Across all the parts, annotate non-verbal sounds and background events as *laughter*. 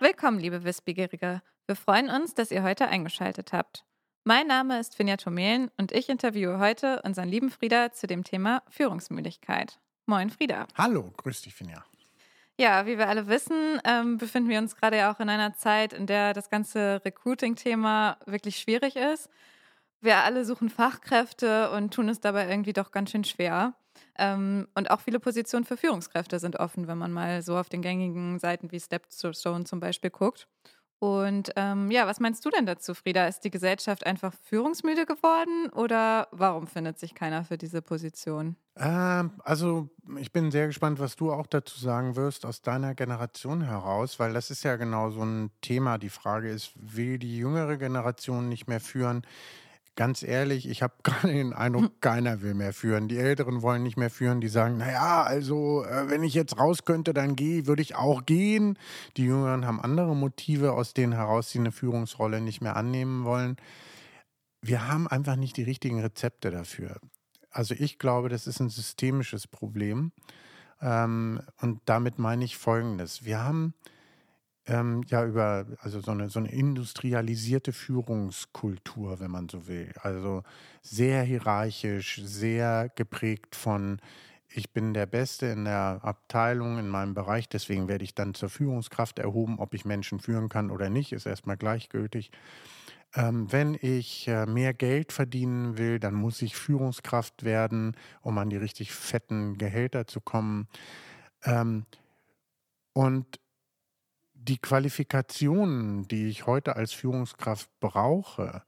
Willkommen, liebe Wissbegierige. Wir freuen uns, dass ihr heute eingeschaltet habt. Mein Name ist Finja Tomelen und ich interviewe heute unseren lieben Frieda zu dem Thema Führungsmüdigkeit. Moin, Frieda. Hallo, grüß dich, Finja. Ja, wie wir alle wissen, ähm, befinden wir uns gerade ja auch in einer Zeit, in der das ganze Recruiting-Thema wirklich schwierig ist. Wir alle suchen Fachkräfte und tun es dabei irgendwie doch ganz schön schwer. Ähm, und auch viele Positionen für Führungskräfte sind offen, wenn man mal so auf den gängigen Seiten wie Stepstone zum Beispiel guckt. Und ähm, ja, was meinst du denn dazu, Frieda? Ist die Gesellschaft einfach führungsmüde geworden oder warum findet sich keiner für diese Position? Ähm, also ich bin sehr gespannt, was du auch dazu sagen wirst aus deiner Generation heraus, weil das ist ja genau so ein Thema. Die Frage ist, will die jüngere Generation nicht mehr führen? Ganz ehrlich, ich habe *laughs* gerade den Eindruck, hm. keiner will mehr führen. Die Älteren wollen nicht mehr führen. Die sagen, naja, also äh, wenn ich jetzt raus könnte, dann gehe, würde ich auch gehen. Die Jüngeren haben andere Motive, aus denen heraus sie eine Führungsrolle nicht mehr annehmen wollen. Wir haben einfach nicht die richtigen Rezepte dafür. Also ich glaube, das ist ein systemisches Problem. Ähm, und damit meine ich Folgendes. Wir haben ähm, ja, über also so eine, so eine industrialisierte Führungskultur, wenn man so will. Also sehr hierarchisch, sehr geprägt von ich bin der Beste in der Abteilung, in meinem Bereich, deswegen werde ich dann zur Führungskraft erhoben. Ob ich Menschen führen kann oder nicht, ist erstmal gleichgültig. Ähm, wenn ich äh, mehr Geld verdienen will, dann muss ich Führungskraft werden, um an die richtig fetten Gehälter zu kommen. Ähm, und die Qualifikationen, die ich heute als Führungskraft brauche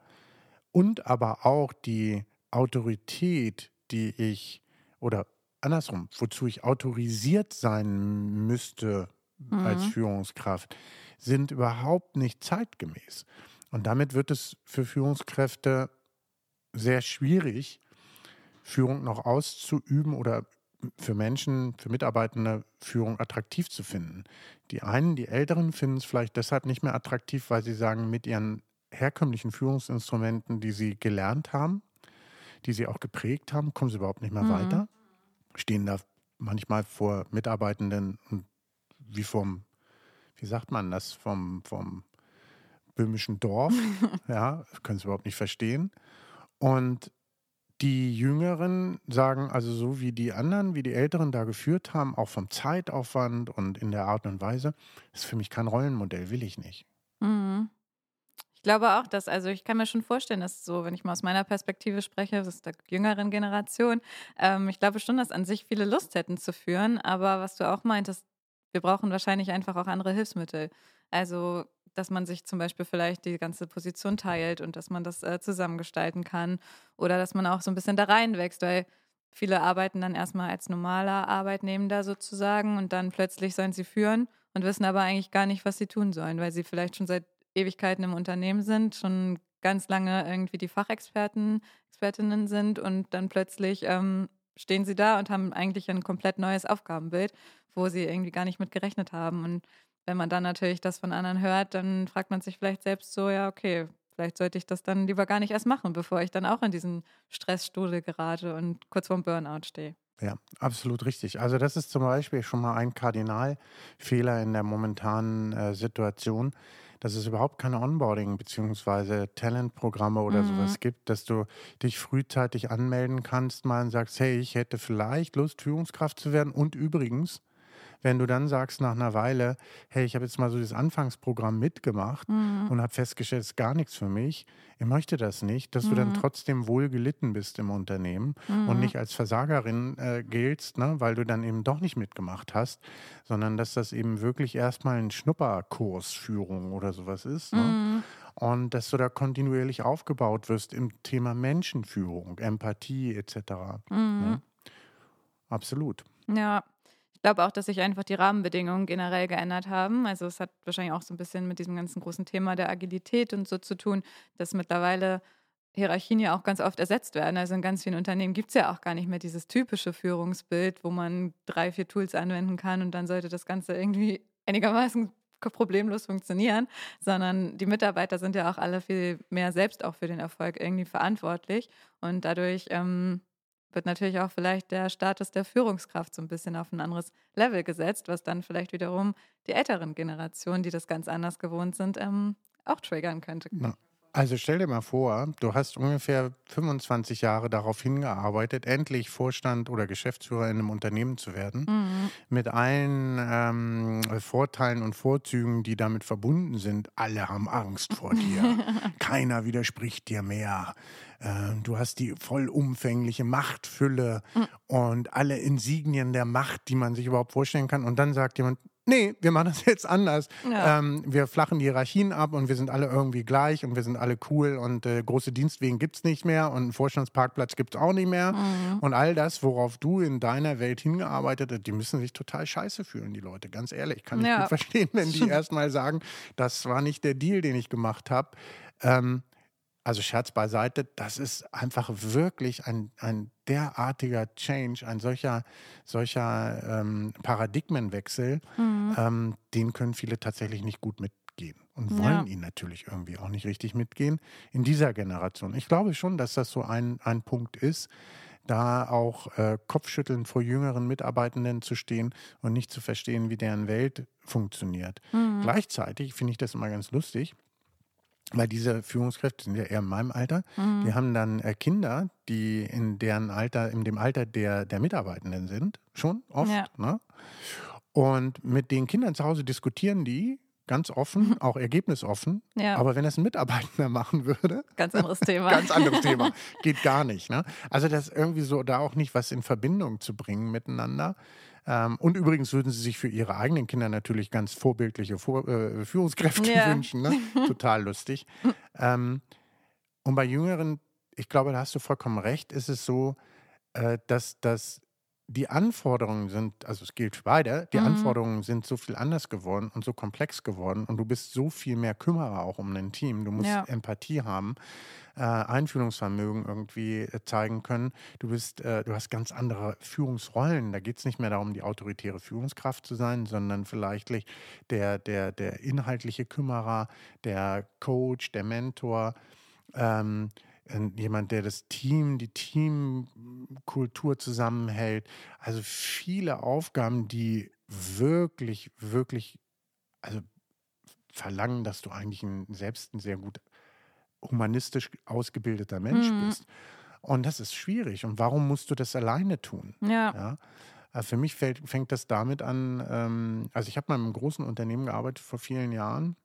und aber auch die Autorität, die ich oder andersrum, wozu ich autorisiert sein müsste mhm. als Führungskraft, sind überhaupt nicht zeitgemäß. Und damit wird es für Führungskräfte sehr schwierig, Führung noch auszuüben oder für Menschen, für Mitarbeitende Führung attraktiv zu finden. Die einen, die Älteren, finden es vielleicht deshalb nicht mehr attraktiv, weil sie sagen, mit ihren herkömmlichen Führungsinstrumenten, die sie gelernt haben, die sie auch geprägt haben, kommen sie überhaupt nicht mehr mhm. weiter. Stehen da manchmal vor Mitarbeitenden und wie vom, wie sagt man das, vom, vom böhmischen Dorf, *laughs* ja, können sie überhaupt nicht verstehen. Und die Jüngeren sagen also so wie die anderen, wie die Älteren da geführt haben, auch vom Zeitaufwand und in der Art und Weise, ist für mich kein Rollenmodell, will ich nicht. Mhm. Ich glaube auch, dass, also ich kann mir schon vorstellen, dass so, wenn ich mal aus meiner Perspektive spreche, das ist der jüngeren Generation, ähm, ich glaube schon, dass an sich viele Lust hätten zu führen, aber was du auch meintest, wir brauchen wahrscheinlich einfach auch andere Hilfsmittel. Also dass man sich zum Beispiel vielleicht die ganze Position teilt und dass man das äh, zusammengestalten kann oder dass man auch so ein bisschen da reinwächst, weil viele arbeiten dann erstmal als normaler Arbeitnehmender sozusagen und dann plötzlich sollen sie führen und wissen aber eigentlich gar nicht, was sie tun sollen, weil sie vielleicht schon seit Ewigkeiten im Unternehmen sind, schon ganz lange irgendwie die Fachexperten, Expertinnen sind und dann plötzlich ähm, stehen sie da und haben eigentlich ein komplett neues Aufgabenbild, wo sie irgendwie gar nicht mit gerechnet haben. Und wenn man dann natürlich das von anderen hört, dann fragt man sich vielleicht selbst so, ja, okay, vielleicht sollte ich das dann lieber gar nicht erst machen, bevor ich dann auch in diesen Stressstudel gerate und kurz vorm Burnout stehe. Ja, absolut richtig. Also das ist zum Beispiel schon mal ein Kardinalfehler in der momentanen äh, Situation, dass es überhaupt keine Onboarding- bzw. Talentprogramme oder mhm. sowas gibt, dass du dich frühzeitig anmelden kannst, mal und sagst, hey, ich hätte vielleicht Lust, Führungskraft zu werden. Und übrigens, wenn du dann sagst nach einer Weile, hey, ich habe jetzt mal so das Anfangsprogramm mitgemacht mhm. und habe festgestellt, es ist gar nichts für mich, ich möchte das nicht, dass mhm. du dann mhm. trotzdem wohl gelitten bist im Unternehmen mhm. und nicht als Versagerin äh, giltst, ne, weil du dann eben doch nicht mitgemacht hast, sondern dass das eben wirklich erstmal ein Schnupperkursführung oder sowas ist. Ne? Mhm. Und dass du da kontinuierlich aufgebaut wirst im Thema Menschenführung, Empathie etc. Ja? Ne? Absolut. Ja, glaube auch, dass sich einfach die Rahmenbedingungen generell geändert haben. Also es hat wahrscheinlich auch so ein bisschen mit diesem ganzen großen Thema der Agilität und so zu tun, dass mittlerweile Hierarchien ja auch ganz oft ersetzt werden. Also in ganz vielen Unternehmen gibt es ja auch gar nicht mehr dieses typische Führungsbild, wo man drei, vier Tools anwenden kann und dann sollte das Ganze irgendwie einigermaßen problemlos funktionieren, sondern die Mitarbeiter sind ja auch alle viel mehr selbst auch für den Erfolg irgendwie verantwortlich und dadurch ähm, wird natürlich auch vielleicht der Status der Führungskraft so ein bisschen auf ein anderes Level gesetzt, was dann vielleicht wiederum die älteren Generationen, die das ganz anders gewohnt sind, ähm, auch triggern könnte. Na, also stell dir mal vor, du hast ungefähr 25 Jahre darauf hingearbeitet, endlich Vorstand oder Geschäftsführer in einem Unternehmen zu werden, mhm. mit allen ähm, Vorteilen und Vorzügen, die damit verbunden sind. Alle haben Angst vor *laughs* dir. Keiner widerspricht dir mehr. Ähm, du hast die vollumfängliche Machtfülle mhm. und alle Insignien der Macht, die man sich überhaupt vorstellen kann. Und dann sagt jemand, nee, wir machen das *laughs* jetzt anders. Ja. Ähm, wir flachen die Hierarchien ab und wir sind alle irgendwie gleich und wir sind alle cool und äh, große Dienstwegen gibt es nicht mehr und einen Vorstandsparkplatz gibt es auch nicht mehr. Mhm. Und all das, worauf du in deiner Welt hingearbeitet hast, die müssen sich total scheiße fühlen, die Leute. Ganz ehrlich, kann ich ja. gut verstehen, wenn die *laughs* erstmal sagen, das war nicht der Deal, den ich gemacht habe. Ähm, also Scherz beiseite, das ist einfach wirklich ein, ein derartiger Change, ein solcher, solcher ähm, Paradigmenwechsel, mhm. ähm, den können viele tatsächlich nicht gut mitgehen und wollen ja. ihn natürlich irgendwie auch nicht richtig mitgehen in dieser Generation. Ich glaube schon, dass das so ein, ein Punkt ist, da auch äh, kopfschüttelnd vor jüngeren Mitarbeitenden zu stehen und nicht zu verstehen, wie deren Welt funktioniert. Mhm. Gleichzeitig finde ich das immer ganz lustig weil diese Führungskräfte sind ja eher in meinem Alter, mhm. die haben dann äh, Kinder, die in deren Alter, in dem Alter der, der Mitarbeitenden sind, schon oft. Ja. Ne? Und mit den Kindern zu Hause diskutieren die ganz offen, mhm. auch ergebnisoffen. Ja. Aber wenn das ein Mitarbeitender *laughs* machen würde, ganz anderes Thema. *laughs* ganz anderes Thema. *laughs* Geht gar nicht. Ne? Also das irgendwie so da auch nicht was in Verbindung zu bringen miteinander. Ähm, und übrigens würden sie sich für ihre eigenen Kinder natürlich ganz vorbildliche Vor äh, Führungskräfte ja. wünschen. Ne? *laughs* Total lustig. ähm, und bei Jüngeren, ich glaube, da hast du vollkommen recht, ist es so, äh, dass, dass die Anforderungen sind, also es gilt für beide, die mhm. Anforderungen sind so viel anders geworden und so komplex geworden und du bist so viel mehr Kümmerer auch um dein Team. Du musst ja. Empathie haben, äh, Einfühlungsvermögen irgendwie äh, zeigen können. Du bist, äh, du hast ganz andere Führungsrollen. Da geht es nicht mehr darum, die autoritäre Führungskraft zu sein, sondern vielleicht der, der, der inhaltliche Kümmerer, der Coach, der Mentor. Ähm, jemand, der das Team, die Teamkultur zusammenhält. Also viele Aufgaben, die wirklich, wirklich, also verlangen, dass du eigentlich ein, selbst ein sehr gut humanistisch ausgebildeter Mensch mhm. bist. Und das ist schwierig. Und warum musst du das alleine tun? Ja. ja? Also für mich fällt, fängt das damit an, ähm, also ich habe mal in einem großen Unternehmen gearbeitet vor vielen Jahren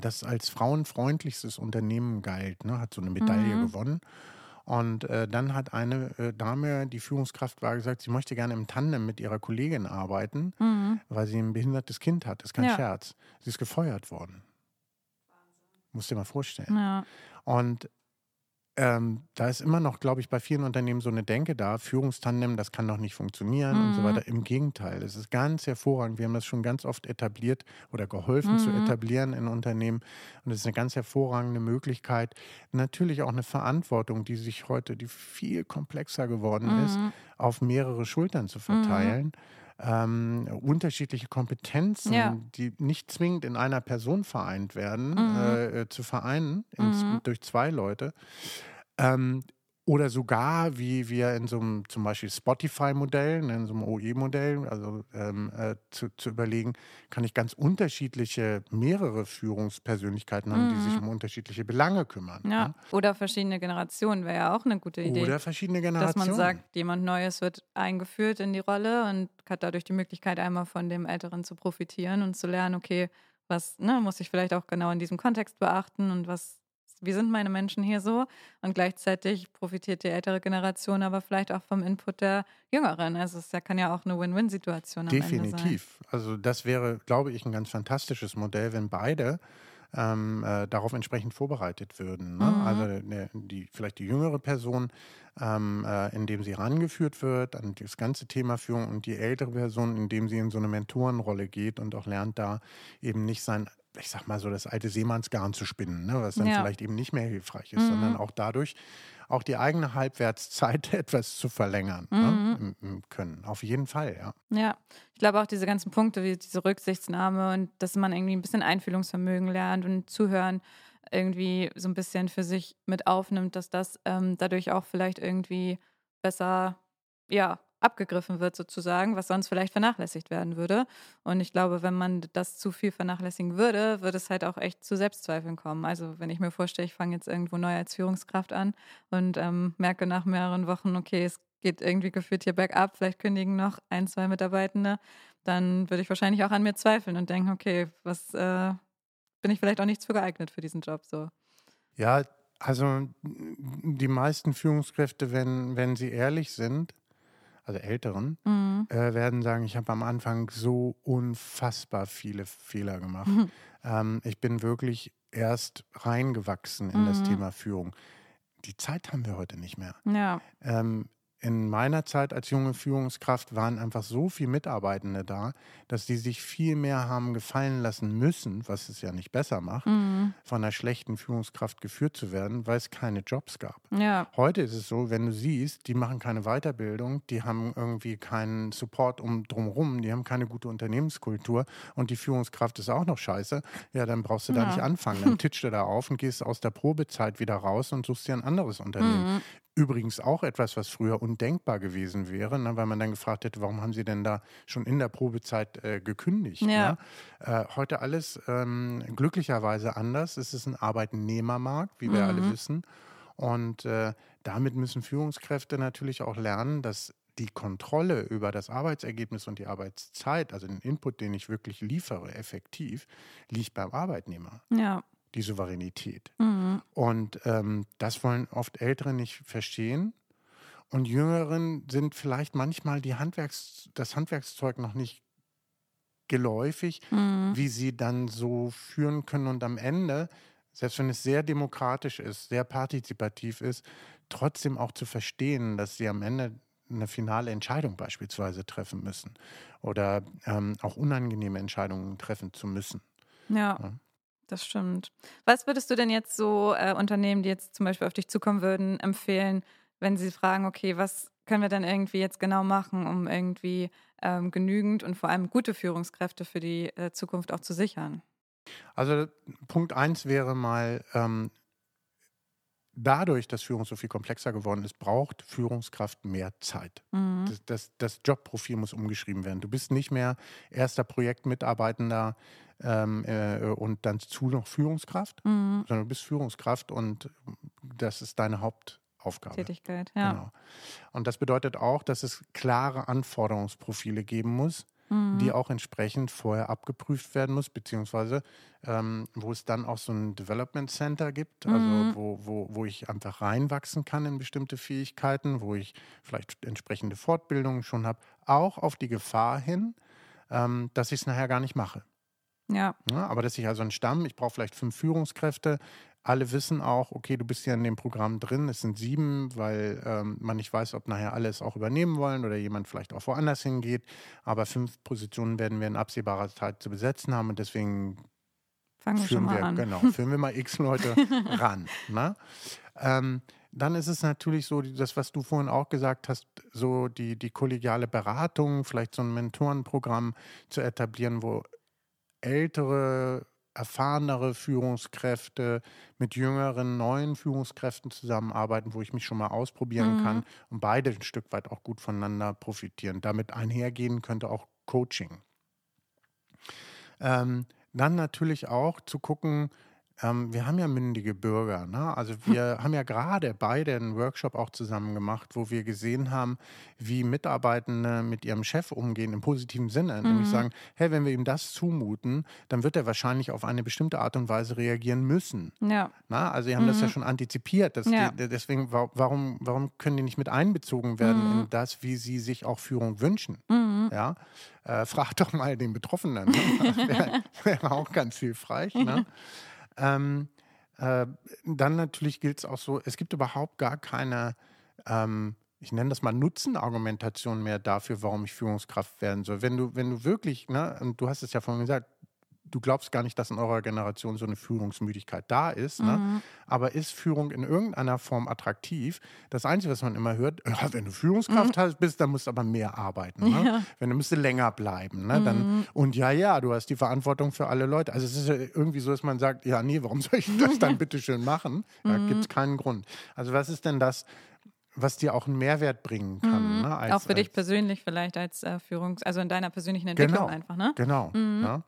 das als frauenfreundlichstes Unternehmen galt, ne, hat so eine Medaille mhm. gewonnen. Und äh, dann hat eine äh, Dame, die Führungskraft war, gesagt, sie möchte gerne im Tandem mit ihrer Kollegin arbeiten, mhm. weil sie ein behindertes Kind hat. Das ist kein ja. Scherz. Sie ist gefeuert worden. Musst dir mal vorstellen. Ja. Und ähm, da ist immer noch, glaube ich, bei vielen Unternehmen so eine Denke da, Führungstandem, das kann doch nicht funktionieren mhm. und so mhm. weiter. Im Gegenteil, es ist ganz hervorragend. Wir haben das schon ganz oft etabliert oder geholfen mhm. zu etablieren in Unternehmen. Und es ist eine ganz hervorragende Möglichkeit. Natürlich auch eine Verantwortung, die sich heute, die viel komplexer geworden mhm. ist, auf mehrere Schultern zu verteilen. Ähm, unterschiedliche Kompetenzen, ja. die nicht zwingend in einer Person vereint werden, mhm. äh, zu vereinen ins, mhm. durch zwei Leute. Ähm, oder sogar, wie wir in so einem zum Beispiel Spotify-Modell, ne, in so einem OE-Modell, also ähm, äh, zu, zu, überlegen, kann ich ganz unterschiedliche, mehrere Führungspersönlichkeiten haben, mhm. die sich mhm. um unterschiedliche Belange kümmern. Ja. Ne? Oder verschiedene Generationen wäre ja auch eine gute Idee. Oder verschiedene Generationen. Dass man sagt, jemand Neues wird eingeführt in die Rolle und hat dadurch die Möglichkeit, einmal von dem Älteren zu profitieren und zu lernen, okay, was ne, muss ich vielleicht auch genau in diesem Kontext beachten und was wie sind meine Menschen hier so? Und gleichzeitig profitiert die ältere Generation aber vielleicht auch vom Input der Jüngeren. Also es kann ja auch eine Win-Win-Situation sein. Definitiv. Also das wäre, glaube ich, ein ganz fantastisches Modell, wenn beide ähm, äh, darauf entsprechend vorbereitet würden. Ne? Mhm. Also ne, die, vielleicht die jüngere Person, ähm, äh, indem sie rangeführt wird an das ganze Thema Führung und die ältere Person, indem sie in so eine Mentorenrolle geht und auch lernt, da eben nicht sein ich sag mal so, das alte Seemannsgarn zu spinnen, ne, was dann ja. vielleicht eben nicht mehr hilfreich ist, mhm. sondern auch dadurch auch die eigene Halbwertszeit *laughs* etwas zu verlängern ne, mhm. ne, im, im können. Auf jeden Fall, ja. Ja, ich glaube auch diese ganzen Punkte wie diese Rücksichtsnahme und dass man irgendwie ein bisschen Einfühlungsvermögen lernt und zuhören irgendwie so ein bisschen für sich mit aufnimmt, dass das ähm, dadurch auch vielleicht irgendwie besser, ja, abgegriffen wird sozusagen, was sonst vielleicht vernachlässigt werden würde. Und ich glaube, wenn man das zu viel vernachlässigen würde, würde es halt auch echt zu Selbstzweifeln kommen. Also wenn ich mir vorstelle, ich fange jetzt irgendwo neu als Führungskraft an und ähm, merke nach mehreren Wochen, okay, es geht irgendwie gefühlt hier bergab, vielleicht kündigen noch ein, zwei Mitarbeitende, dann würde ich wahrscheinlich auch an mir zweifeln und denken, okay, was äh, bin ich vielleicht auch nicht zu geeignet für diesen Job so. Ja, also die meisten Führungskräfte, wenn, wenn sie ehrlich sind, also Älteren, mhm. äh, werden sagen, ich habe am Anfang so unfassbar viele Fehler gemacht. Mhm. Ähm, ich bin wirklich erst reingewachsen in mhm. das Thema Führung. Die Zeit haben wir heute nicht mehr. Ja. Ähm, in meiner Zeit als junge Führungskraft waren einfach so viele Mitarbeitende da, dass die sich viel mehr haben gefallen lassen müssen, was es ja nicht besser macht, mhm. von einer schlechten Führungskraft geführt zu werden, weil es keine Jobs gab. Ja. Heute ist es so, wenn du siehst, die machen keine Weiterbildung, die haben irgendwie keinen Support um drumherum, die haben keine gute Unternehmenskultur und die Führungskraft ist auch noch scheiße, ja, dann brauchst du ja. da nicht anfangen. Dann titscht du da auf und gehst aus der Probezeit wieder raus und suchst dir ein anderes *laughs* Unternehmen. Mhm. Übrigens auch etwas, was früher undenkbar gewesen wäre, ne, weil man dann gefragt hätte, warum haben Sie denn da schon in der Probezeit äh, gekündigt? Ja. Ne? Äh, heute alles ähm, glücklicherweise anders. Es ist ein Arbeitnehmermarkt, wie wir mhm. alle wissen. Und äh, damit müssen Führungskräfte natürlich auch lernen, dass die Kontrolle über das Arbeitsergebnis und die Arbeitszeit, also den Input, den ich wirklich liefere, effektiv, liegt beim Arbeitnehmer. Ja die Souveränität. Mhm. Und ähm, das wollen oft Ältere nicht verstehen. Und Jüngeren sind vielleicht manchmal die Handwerks-, das Handwerkszeug noch nicht geläufig, mhm. wie sie dann so führen können und am Ende, selbst wenn es sehr demokratisch ist, sehr partizipativ ist, trotzdem auch zu verstehen, dass sie am Ende eine finale Entscheidung beispielsweise treffen müssen oder ähm, auch unangenehme Entscheidungen treffen zu müssen. Ja. ja. Das stimmt. Was würdest du denn jetzt so äh, Unternehmen, die jetzt zum Beispiel auf dich zukommen würden, empfehlen, wenn sie fragen, okay, was können wir denn irgendwie jetzt genau machen, um irgendwie ähm, genügend und vor allem gute Führungskräfte für die äh, Zukunft auch zu sichern? Also Punkt eins wäre mal, ähm, dadurch, dass Führung so viel komplexer geworden ist, braucht Führungskraft mehr Zeit. Mhm. Das, das, das, Jobprofil muss umgeschrieben werden. Du bist nicht mehr erster Projektmitarbeitender ähm, äh, und dann zu noch Führungskraft, mhm. sondern du bist Führungskraft und das ist deine Hauptaufgabe. Tätigkeit, ja. Genau. Und das bedeutet auch, dass es klare Anforderungsprofile geben muss, mhm. die auch entsprechend vorher abgeprüft werden muss, beziehungsweise ähm, wo es dann auch so ein Development Center gibt, also mhm. wo, wo, wo ich einfach reinwachsen kann in bestimmte Fähigkeiten, wo ich vielleicht entsprechende Fortbildungen schon habe, auch auf die Gefahr hin, ähm, dass ich es nachher gar nicht mache. Ja. ja. Aber dass ich also einen Stamm, ich brauche vielleicht fünf Führungskräfte, alle wissen auch, okay, du bist ja in dem Programm drin, es sind sieben, weil ähm, man nicht weiß, ob nachher alle es auch übernehmen wollen oder jemand vielleicht auch woanders hingeht. Aber fünf Positionen werden wir in absehbarer Zeit zu besetzen haben und deswegen Fangen führen wir, an. genau, *laughs* führen wir mal x Leute ran. Ne? Ähm, dann ist es natürlich so, das, was du vorhin auch gesagt hast, so die, die kollegiale Beratung, vielleicht so ein Mentorenprogramm zu etablieren, wo ältere, erfahrenere Führungskräfte mit jüngeren, neuen Führungskräften zusammenarbeiten, wo ich mich schon mal ausprobieren mhm. kann und beide ein Stück weit auch gut voneinander profitieren. Damit einhergehen könnte auch Coaching. Ähm, dann natürlich auch zu gucken, ähm, wir haben ja mündige Bürger. Ne? Also wir haben ja gerade beide einen Workshop auch zusammen gemacht, wo wir gesehen haben, wie Mitarbeitende mit ihrem Chef umgehen im positiven Sinne. Mhm. Nämlich sagen, hey, wenn wir ihm das zumuten, dann wird er wahrscheinlich auf eine bestimmte Art und Weise reagieren müssen. Ja. Na? Also sie haben mhm. das ja mhm. schon antizipiert. Ja. Die, deswegen, warum, warum können die nicht mit einbezogen werden mhm. in das, wie sie sich auch Führung wünschen? Mhm. Ja? Äh, frag doch mal den Betroffenen. Ne? *laughs* Wäre wär auch ganz hilfreich. Ne? *laughs* Ähm, äh, dann natürlich gilt es auch so, es gibt überhaupt gar keine, ähm, ich nenne das mal Nutzenargumentation mehr dafür, warum ich Führungskraft werden soll. Wenn du, wenn du wirklich, ne, und du hast es ja vorhin gesagt, du glaubst gar nicht, dass in eurer Generation so eine Führungsmüdigkeit da ist. Ne? Mhm. Aber ist Führung in irgendeiner Form attraktiv? Das Einzige, was man immer hört, *laughs* ja, wenn du Führungskraft mhm. bist, dann musst du aber mehr arbeiten. Ne? Ja. Wenn du müsst länger bleiben. Ne? Dann, mhm. Und ja, ja, du hast die Verantwortung für alle Leute. Also es ist ja irgendwie so, dass man sagt, ja, nee, warum soll ich das dann *laughs* bitte schön machen? Da mhm. gibt es keinen Grund. Also was ist denn das, was dir auch einen Mehrwert bringen kann. Mhm. Ne? Als, auch für dich persönlich vielleicht als äh, Führungs-, also in deiner persönlichen Entwicklung Genau. einfach, ne? Genau. Mhm. Ne?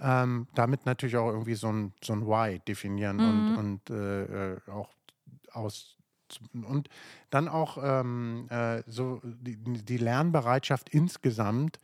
Ähm, damit natürlich auch irgendwie so ein, so ein Why definieren Mhm. und, und äh, äh, auch aus und dann auch ähm, äh, so die, die Lernbereitschaft insgesamt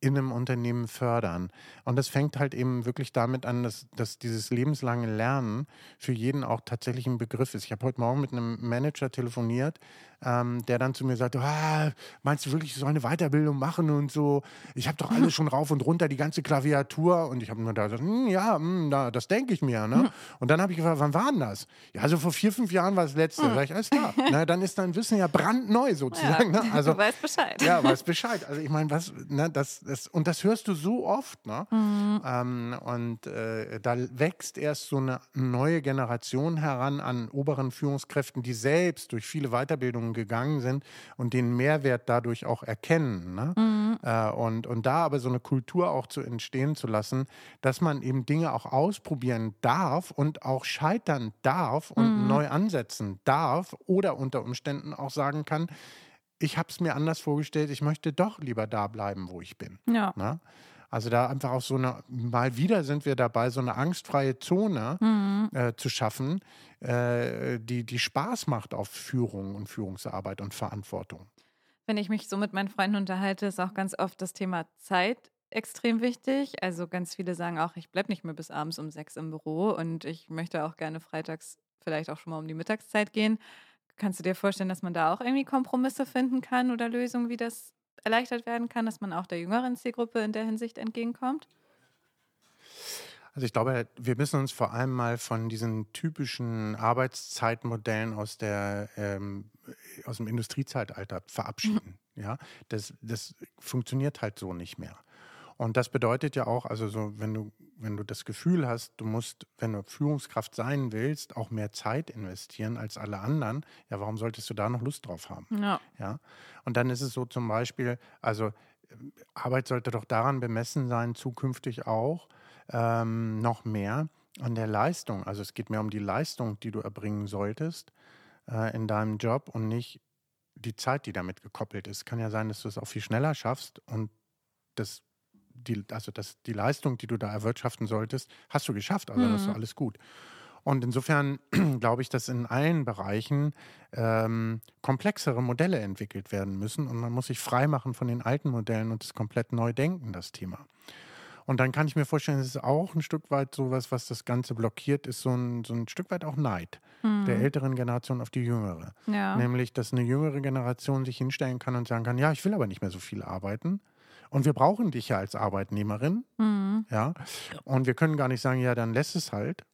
in einem Unternehmen fördern. Und das fängt halt eben wirklich damit an, dass, dass dieses lebenslange Lernen für jeden auch tatsächlich ein Begriff ist. Ich habe heute Morgen mit einem Manager telefoniert, ähm, der dann zu mir sagte, ah, meinst du wirklich, ich soll eine Weiterbildung machen und so? Ich habe doch alles schon rauf und runter, die ganze Klaviatur. Und ich habe nur da gesagt, hm, ja, hm, na, das denke ich mir. Ne? Und dann habe ich gefragt, wann war denn das? Ja, also vor vier, fünf Jahren war das letzte. Sag ich, alles klar. Na, dann ist dein Wissen ja brandneu sozusagen. Ja, Ne? Also, *laughs* du weißt Bescheid. ja, weiß Bescheid. Also ich meine, was, ne, das, das, und das hörst du so oft, ne? Mhm. Ähm, und äh, da wächst erst so eine neue Generation heran an oberen Führungskräften, die selbst durch viele Weiterbildungen gegangen sind und den Mehrwert dadurch auch erkennen. Ne? Mhm. Äh, und, und da aber so eine Kultur auch zu entstehen zu lassen, dass man eben Dinge auch ausprobieren darf und auch scheitern darf und Mhm. neu ansetzen darf oder unter Umständen auch sagen kann, ich habe es mir anders vorgestellt, ich möchte doch lieber da bleiben, wo ich bin. Ja. Ne? Also da einfach auch so eine, mal wieder sind wir dabei, so eine angstfreie Zone Mhm. äh, zu schaffen, äh, die, die Spaß macht auf Führung und Führungsarbeit und Verantwortung. Wenn ich mich so mit meinen Freunden unterhalte, ist auch ganz oft das Thema Zeit extrem wichtig. Also ganz viele sagen auch, ich bleibe nicht mehr bis abends um sechs im Büro und ich möchte auch gerne freitags vielleicht auch schon mal um die Mittagszeit gehen. Kannst du dir vorstellen, dass man da auch irgendwie Kompromisse finden kann oder Lösungen, wie das erleichtert werden kann, dass man auch der jüngeren Zielgruppe in der Hinsicht entgegenkommt? Also ich glaube, wir müssen uns vor allem mal von diesen typischen Arbeitszeitmodellen aus, der, ähm, aus dem Industriezeitalter verabschieden. Ja, das, das funktioniert halt so nicht mehr. Und das bedeutet ja auch, also so, wenn du, wenn du das Gefühl hast, du musst, wenn du Führungskraft sein willst, auch mehr Zeit investieren als alle anderen, ja, warum solltest du da noch Lust drauf haben? Ja. Ja. Und dann ist es so zum Beispiel, also ähm, Arbeit sollte doch daran bemessen sein, zukünftig auch ähm, noch mehr an der Leistung. Also es geht mehr um die Leistung, die du erbringen solltest äh, in deinem Job und nicht die Zeit, die damit gekoppelt ist. Kann ja sein, dass du es auch viel schneller schaffst und das die, also das, die Leistung, die du da erwirtschaften solltest, hast du geschafft. Also das ist Mhm. alles gut. Und insofern *clears throat* glaube ich, dass in allen Bereichen ähm, komplexere Modelle entwickelt werden müssen und man muss sich freimachen von den alten Modellen und es komplett neu denken, das Thema. Und dann kann ich mir vorstellen, es ist auch ein Stück weit sowas, was das Ganze blockiert, ist so ein, so ein Stück weit auch Neid der Mhm. älteren Generation auf die jüngere. Ja. Nämlich, dass eine jüngere Generation sich hinstellen kann und sagen kann, ja, ich will aber nicht mehr so viel arbeiten. Und wir brauchen dich ja als Arbeitnehmerin, Mhm. ja. Und wir können gar nicht sagen, ja, dann lässt es halt,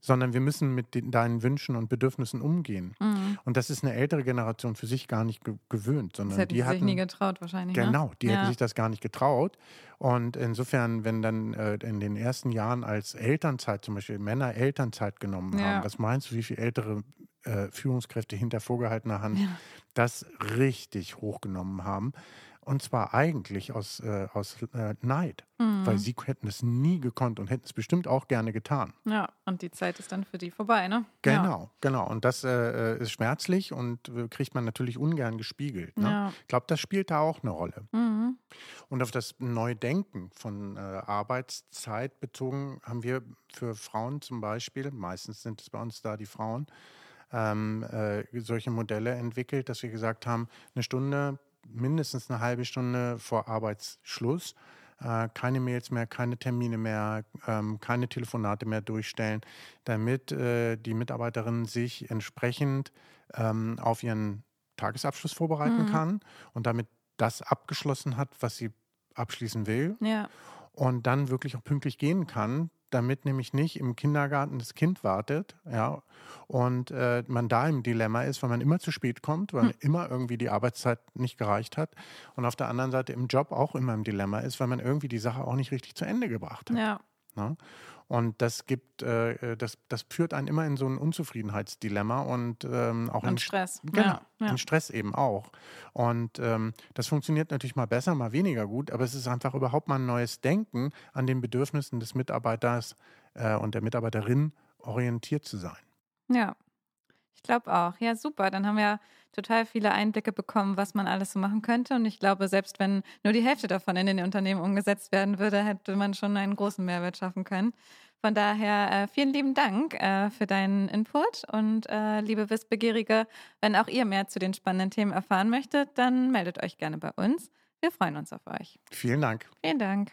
sondern wir müssen mit den, deinen Wünschen und Bedürfnissen umgehen. Mhm. Und das ist eine ältere Generation für sich gar nicht ge gewöhnt, Das sondern hätten die sich hatten nie getraut wahrscheinlich. Ne? Genau, die hätten Ja. sich das gar nicht getraut. Und insofern, wenn dann äh, in den ersten Jahren als Elternzeit zum Beispiel Männer Elternzeit genommen Ja. haben, was meinst du, wie viele ältere äh, Führungskräfte hinter vorgehaltener Hand Ja. das richtig hochgenommen haben? Und zwar eigentlich aus, äh, aus äh, Neid, Mhm. weil sie hätten es nie gekonnt und hätten es bestimmt auch gerne getan. Ja, und die Zeit ist dann für die vorbei, ne? Genau, genau. Und das äh, ist schmerzlich und kriegt man natürlich ungern gespiegelt. Ne? Ja. Ich glaube, das spielt da auch eine Rolle. Ja. Mhm. Und auf das Neudenken von äh, Arbeitszeit bezogen haben wir für Frauen zum Beispiel, meistens sind es bei uns da die Frauen, ähm, äh, solche Modelle entwickelt, dass wir gesagt haben, eine Stunde, mindestens eine halbe Stunde vor Arbeitsschluss, äh, keine Mails mehr, keine Termine mehr, ähm, keine Telefonate mehr durchstellen, damit äh, die Mitarbeiterin sich entsprechend ähm, auf ihren Tagesabschluss vorbereiten Mhm. kann und damit das abgeschlossen hat, was sie abschließen will Ja. und dann wirklich auch pünktlich gehen kann, damit nämlich nicht im Kindergarten das Kind wartet, ja, und äh, man da im Dilemma ist, weil man immer zu spät kommt, weil Hm. immer irgendwie die Arbeitszeit nicht gereicht hat und auf der anderen Seite im Job auch immer im Dilemma ist, weil man irgendwie die Sache auch nicht richtig zu Ende gebracht hat. Ja. Ne? Und das gibt, äh, das, das führt einen immer in so ein Unzufriedenheitsdilemma und ähm, auch in Und Stress. Genau, Ja. Ja. in Stress eben auch. Und ähm, das funktioniert natürlich mal besser, mal weniger gut, aber es ist einfach überhaupt mal ein neues Denken an den Bedürfnissen des Mitarbeiters äh, und der Mitarbeiterin orientiert zu sein. ja. Ich glaube auch. Ja, super. Dann haben wir total viele Einblicke bekommen, was man alles so machen könnte. Und ich glaube, selbst wenn nur die Hälfte davon in den Unternehmen umgesetzt werden würde, hätte man schon einen großen Mehrwert schaffen können. Von daher äh, vielen lieben Dank äh, für deinen Input und äh, liebe Wissbegierige, wenn auch ihr mehr zu den spannenden Themen erfahren möchtet, dann meldet euch gerne bei uns. Wir freuen uns auf euch. Vielen Dank. Vielen Dank.